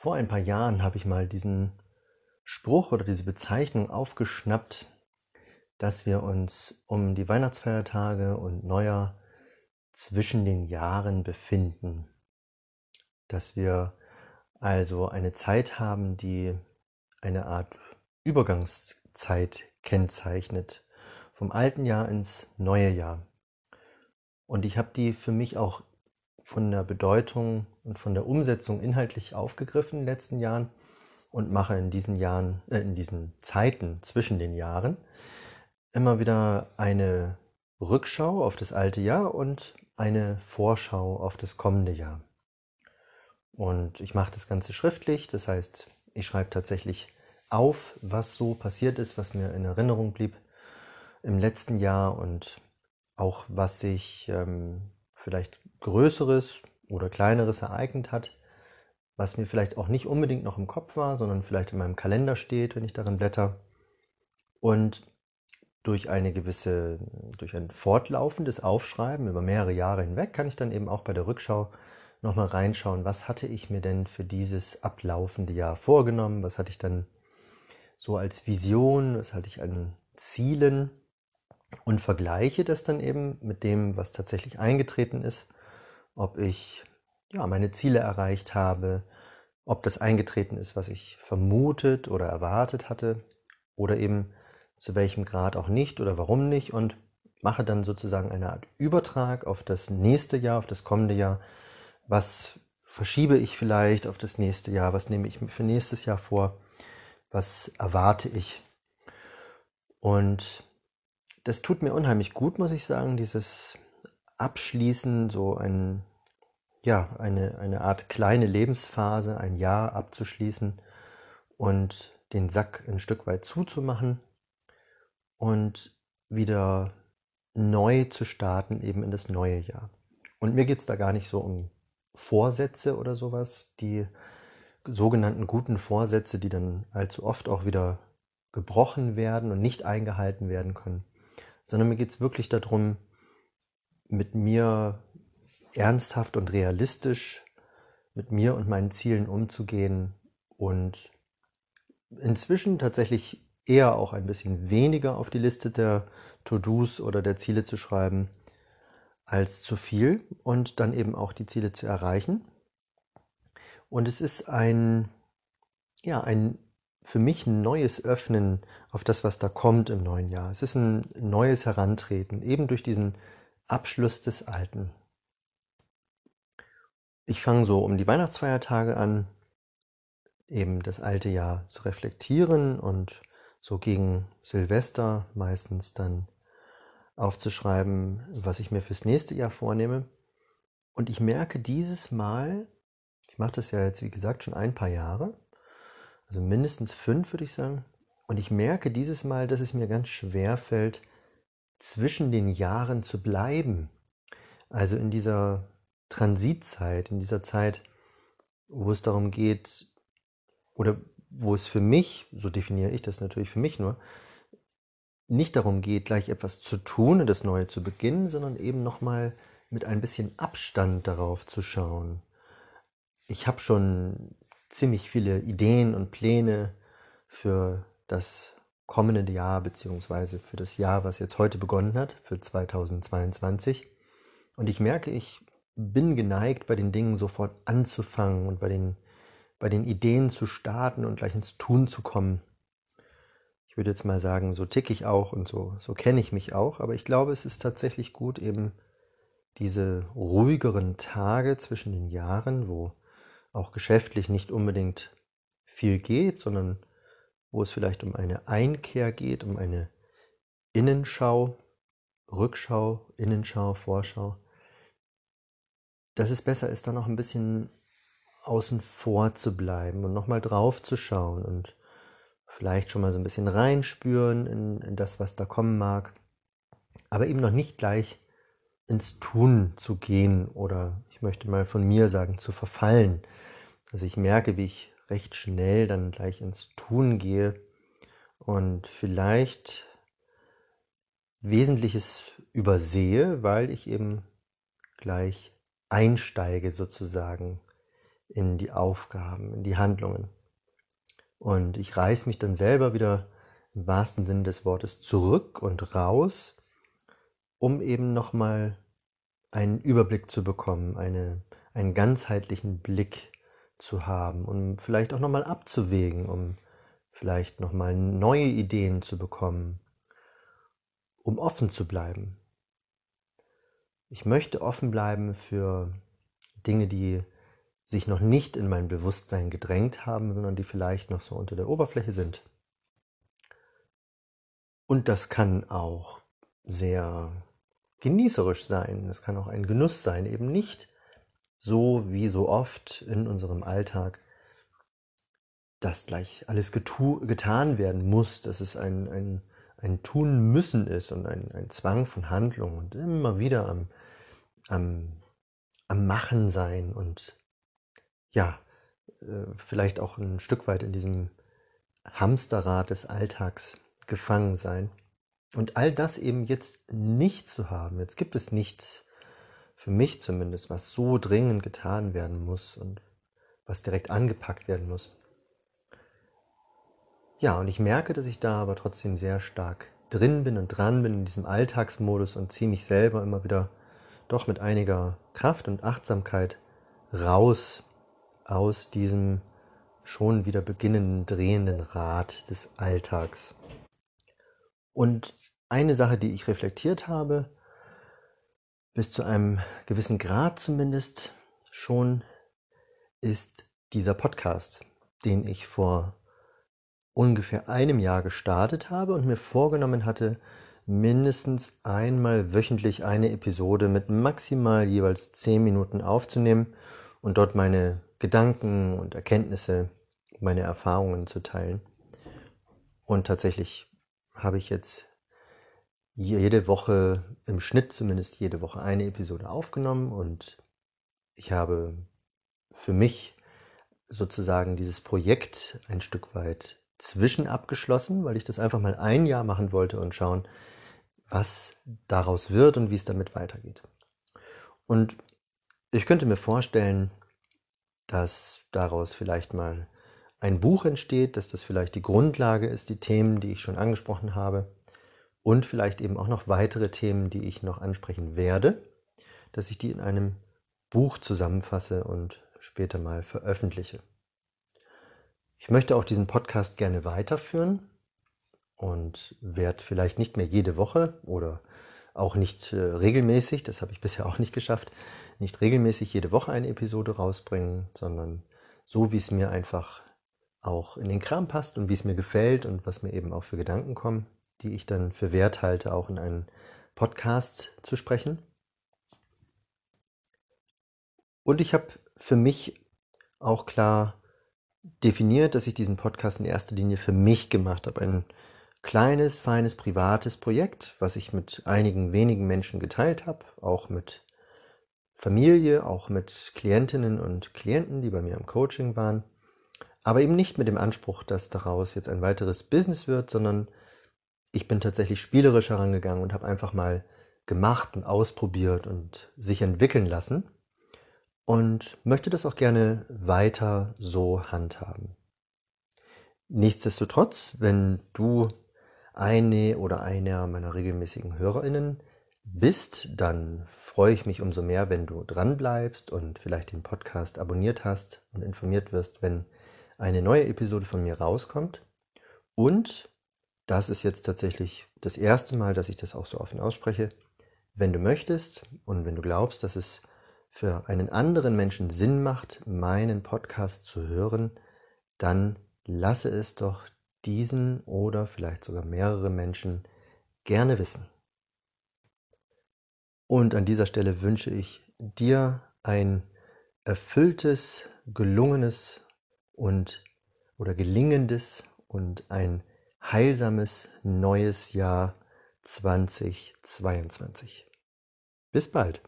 Vor ein paar Jahren habe ich mal diesen Spruch oder diese Bezeichnung aufgeschnappt, dass wir uns um die Weihnachtsfeiertage und Neujahr zwischen den Jahren befinden. Dass wir also eine Zeit haben, die eine Art Übergangszeit kennzeichnet, vom alten Jahr ins neue Jahr. Und ich habe die für mich auch von der Bedeutung und von der Umsetzung inhaltlich aufgegriffen in den letzten Jahren und mache in diesen Jahren, äh, in diesen Zeiten zwischen den Jahren immer wieder eine Rückschau auf das alte Jahr und eine Vorschau auf das kommende Jahr. Und ich mache das Ganze schriftlich, das heißt, ich schreibe tatsächlich auf, was so passiert ist, was mir in Erinnerung blieb im letzten Jahr und auch was sich ähm, vielleicht Größeres oder Kleineres ereignet hat, was mir vielleicht auch nicht unbedingt noch im Kopf war, sondern vielleicht in meinem Kalender steht, wenn ich darin blätter. Und durch eine gewisse, durch ein fortlaufendes Aufschreiben über mehrere Jahre hinweg kann ich dann eben auch bei der Rückschau nochmal reinschauen, was hatte ich mir denn für dieses ablaufende Jahr vorgenommen, was hatte ich dann so als Vision, was hatte ich an Zielen und vergleiche das dann eben mit dem, was tatsächlich eingetreten ist ob ich ja, meine Ziele erreicht habe, ob das eingetreten ist, was ich vermutet oder erwartet hatte oder eben zu welchem Grad auch nicht oder warum nicht und mache dann sozusagen eine Art Übertrag auf das nächste Jahr, auf das kommende Jahr. Was verschiebe ich vielleicht auf das nächste Jahr? Was nehme ich mir für nächstes Jahr vor? Was erwarte ich? Und das tut mir unheimlich gut, muss ich sagen, dieses Abschließen, so ein ja, eine, eine Art kleine Lebensphase, ein Jahr abzuschließen und den Sack ein Stück weit zuzumachen und wieder neu zu starten, eben in das neue Jahr. Und mir geht es da gar nicht so um Vorsätze oder sowas, die sogenannten guten Vorsätze, die dann allzu oft auch wieder gebrochen werden und nicht eingehalten werden können, sondern mir geht es wirklich darum, mit mir ernsthaft und realistisch mit mir und meinen Zielen umzugehen und inzwischen tatsächlich eher auch ein bisschen weniger auf die Liste der To-Dos oder der Ziele zu schreiben als zu viel und dann eben auch die Ziele zu erreichen. Und es ist ein, ja, ein für mich ein neues Öffnen auf das, was da kommt im neuen Jahr. Es ist ein neues Herantreten, eben durch diesen Abschluss des Alten. Ich fange so um die Weihnachtsfeiertage an, eben das alte Jahr zu reflektieren und so gegen Silvester meistens dann aufzuschreiben, was ich mir fürs nächste Jahr vornehme. Und ich merke dieses Mal, ich mache das ja jetzt wie gesagt schon ein paar Jahre, also mindestens fünf würde ich sagen, und ich merke dieses Mal, dass es mir ganz schwer fällt, zwischen den Jahren zu bleiben. Also in dieser Transitzeit, in dieser Zeit, wo es darum geht, oder wo es für mich, so definiere ich das natürlich für mich nur, nicht darum geht, gleich etwas zu tun und das Neue zu beginnen, sondern eben nochmal mit ein bisschen Abstand darauf zu schauen. Ich habe schon ziemlich viele Ideen und Pläne für das kommende Jahr, beziehungsweise für das Jahr, was jetzt heute begonnen hat, für 2022. Und ich merke, ich bin geneigt, bei den Dingen sofort anzufangen und bei den, bei den Ideen zu starten und gleich ins Tun zu kommen. Ich würde jetzt mal sagen, so tick ich auch und so, so kenne ich mich auch, aber ich glaube, es ist tatsächlich gut, eben diese ruhigeren Tage zwischen den Jahren, wo auch geschäftlich nicht unbedingt viel geht, sondern wo es vielleicht um eine Einkehr geht, um eine Innenschau, Rückschau, Innenschau, Vorschau, dass es besser ist, da noch ein bisschen außen vor zu bleiben und nochmal drauf zu schauen und vielleicht schon mal so ein bisschen reinspüren in, in das, was da kommen mag, aber eben noch nicht gleich ins Tun zu gehen oder ich möchte mal von mir sagen, zu verfallen. Also ich merke, wie ich recht schnell dann gleich ins Tun gehe und vielleicht Wesentliches übersehe, weil ich eben gleich einsteige sozusagen in die Aufgaben, in die Handlungen. Und ich reiß mich dann selber wieder im wahrsten Sinne des Wortes zurück und raus, um eben nochmal einen Überblick zu bekommen, eine, einen ganzheitlichen Blick zu haben, um vielleicht auch nochmal abzuwägen, um vielleicht nochmal neue Ideen zu bekommen, um offen zu bleiben. Ich möchte offen bleiben für Dinge, die sich noch nicht in mein Bewusstsein gedrängt haben, sondern die vielleicht noch so unter der Oberfläche sind. Und das kann auch sehr genießerisch sein. Es kann auch ein Genuss sein, eben nicht so wie so oft in unserem Alltag, dass gleich alles getan werden muss, dass es ein, ein, ein Tun müssen ist und ein, ein Zwang von Handlung und immer wieder am, am, am Machen sein und ja, äh, vielleicht auch ein Stück weit in diesem Hamsterrad des Alltags gefangen sein. Und all das eben jetzt nicht zu haben. Jetzt gibt es nichts, für mich zumindest, was so dringend getan werden muss und was direkt angepackt werden muss. Ja, und ich merke, dass ich da aber trotzdem sehr stark drin bin und dran bin in diesem Alltagsmodus und ziehe mich selber immer wieder doch mit einiger Kraft und Achtsamkeit raus aus diesem schon wieder beginnenden drehenden Rad des Alltags. Und eine Sache, die ich reflektiert habe, bis zu einem gewissen Grad zumindest schon, ist dieser Podcast, den ich vor ungefähr einem Jahr gestartet habe und mir vorgenommen hatte, mindestens einmal wöchentlich eine Episode mit maximal jeweils zehn Minuten aufzunehmen und dort meine Gedanken und Erkenntnisse, meine Erfahrungen zu teilen. Und tatsächlich habe ich jetzt jede Woche, im Schnitt zumindest jede Woche eine Episode aufgenommen und ich habe für mich sozusagen dieses Projekt ein Stück weit zwischen abgeschlossen, weil ich das einfach mal ein Jahr machen wollte und schauen, was daraus wird und wie es damit weitergeht. Und ich könnte mir vorstellen, dass daraus vielleicht mal ein Buch entsteht, dass das vielleicht die Grundlage ist, die Themen, die ich schon angesprochen habe und vielleicht eben auch noch weitere Themen, die ich noch ansprechen werde, dass ich die in einem Buch zusammenfasse und später mal veröffentliche. Ich möchte auch diesen Podcast gerne weiterführen und werde vielleicht nicht mehr jede Woche oder auch nicht äh, regelmäßig, das habe ich bisher auch nicht geschafft, nicht regelmäßig jede Woche eine Episode rausbringen, sondern so, wie es mir einfach auch in den Kram passt und wie es mir gefällt und was mir eben auch für Gedanken kommen die ich dann für wert halte, auch in einen Podcast zu sprechen. Und ich habe für mich auch klar definiert, dass ich diesen Podcast in erster Linie für mich gemacht habe. Ein kleines, feines, privates Projekt, was ich mit einigen wenigen Menschen geteilt habe, auch mit Familie, auch mit Klientinnen und Klienten, die bei mir im Coaching waren. Aber eben nicht mit dem Anspruch, dass daraus jetzt ein weiteres Business wird, sondern ich bin tatsächlich spielerisch herangegangen und habe einfach mal gemacht und ausprobiert und sich entwickeln lassen und möchte das auch gerne weiter so handhaben. Nichtsdestotrotz, wenn du eine oder einer meiner regelmäßigen Hörerinnen bist, dann freue ich mich umso mehr, wenn du dran bleibst und vielleicht den Podcast abonniert hast und informiert wirst, wenn eine neue Episode von mir rauskommt. Und das ist jetzt tatsächlich das erste Mal, dass ich das auch so offen ausspreche. Wenn du möchtest und wenn du glaubst, dass es für einen anderen Menschen Sinn macht, meinen Podcast zu hören, dann lasse es doch diesen oder vielleicht sogar mehrere Menschen gerne wissen. Und an dieser Stelle wünsche ich dir ein erfülltes, gelungenes und oder gelingendes und ein heilsames neues Jahr 2022. Bis bald.